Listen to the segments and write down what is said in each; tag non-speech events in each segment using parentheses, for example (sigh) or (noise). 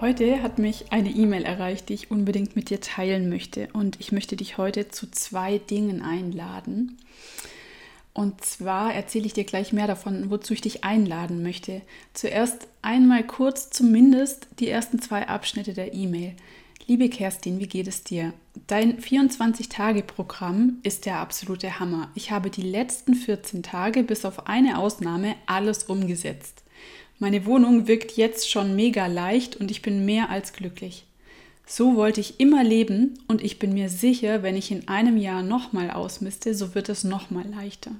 Heute hat mich eine E-Mail erreicht, die ich unbedingt mit dir teilen möchte. Und ich möchte dich heute zu zwei Dingen einladen. Und zwar erzähle ich dir gleich mehr davon, wozu ich dich einladen möchte. Zuerst einmal kurz zumindest die ersten zwei Abschnitte der E-Mail. Liebe Kerstin, wie geht es dir? Dein 24-Tage-Programm ist der absolute Hammer. Ich habe die letzten 14 Tage bis auf eine Ausnahme alles umgesetzt. Meine Wohnung wirkt jetzt schon mega leicht und ich bin mehr als glücklich. So wollte ich immer leben und ich bin mir sicher, wenn ich in einem Jahr nochmal ausmiste, so wird es nochmal leichter.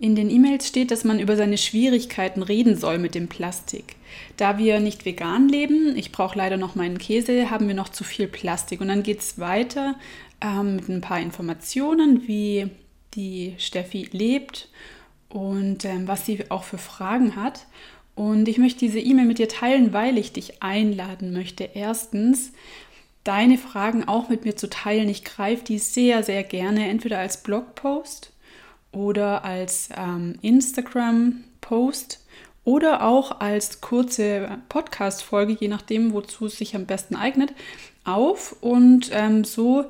In den E-Mails steht, dass man über seine Schwierigkeiten reden soll mit dem Plastik. Da wir nicht vegan leben, ich brauche leider noch meinen Käse, haben wir noch zu viel Plastik. Und dann geht es weiter ähm, mit ein paar Informationen, wie die Steffi lebt und ähm, was sie auch für Fragen hat. Und ich möchte diese E-Mail mit dir teilen, weil ich dich einladen möchte. Erstens, deine Fragen auch mit mir zu teilen. Ich greife die sehr, sehr gerne, entweder als Blogpost oder als ähm, Instagram-Post oder auch als kurze Podcast-Folge, je nachdem, wozu es sich am besten eignet, auf. Und ähm, so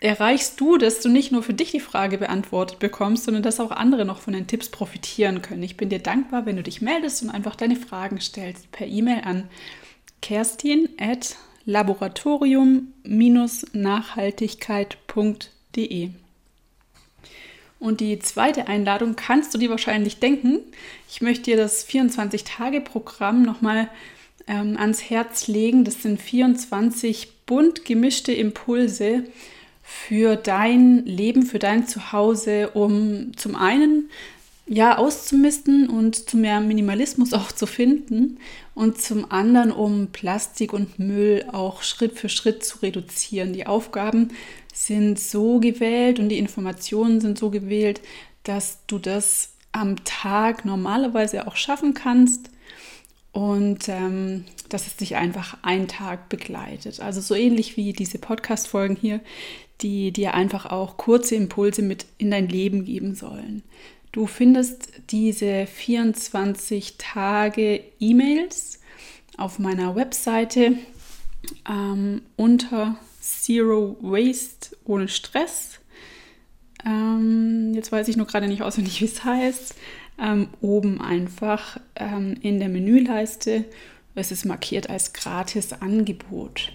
erreichst du, dass du nicht nur für dich die Frage beantwortet bekommst, sondern dass auch andere noch von den Tipps profitieren können. Ich bin dir dankbar, wenn du dich meldest und einfach deine Fragen stellst per E-Mail an kerstin at laboratorium-nachhaltigkeit.de. Und die zweite Einladung kannst du dir wahrscheinlich denken. Ich möchte dir das 24-Tage-Programm nochmal ähm, ans Herz legen. Das sind 24 bunt gemischte Impulse, für dein Leben, für dein Zuhause, um zum einen ja auszumisten und zu mehr Minimalismus (laughs) auch zu finden und zum anderen um Plastik und Müll auch Schritt für Schritt zu reduzieren. Die Aufgaben sind so gewählt und die Informationen sind so gewählt, dass du das am Tag normalerweise auch schaffen kannst und ähm, dass es dich einfach einen Tag begleitet. Also so ähnlich wie diese Podcast-Folgen hier, die dir einfach auch kurze Impulse mit in dein Leben geben sollen. Du findest diese 24 Tage E-Mails auf meiner Webseite ähm, unter Zero Waste ohne Stress. Ähm, jetzt weiß ich nur gerade nicht auswendig, (laughs) wie es heißt. Ähm, oben einfach ähm, in der Menüleiste. Es ist markiert als gratis Angebot.